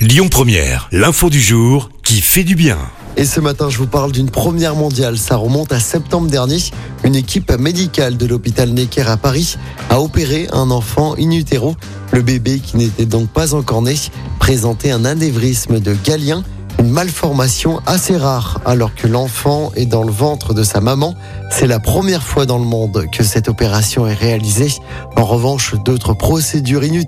Lyon Première, l'info du jour qui fait du bien. Et ce matin, je vous parle d'une première mondiale. Ça remonte à septembre dernier. Une équipe médicale de l'hôpital Necker à Paris a opéré un enfant in utero. Le bébé, qui n'était donc pas encore né, présentait un anévrisme de Galien, une malformation assez rare alors que l'enfant est dans le ventre de sa maman. C'est la première fois dans le monde que cette opération est réalisée. En revanche, d'autres procédures in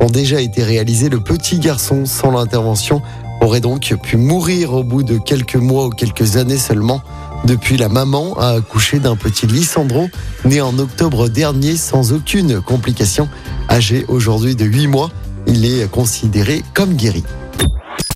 ont déjà été réalisées. Le petit garçon, sans l'intervention, aurait donc pu mourir au bout de quelques mois ou quelques années seulement. Depuis, la maman a accouché d'un petit Lissandro, né en octobre dernier sans aucune complication. Âgé aujourd'hui de 8 mois, il est considéré comme guéri.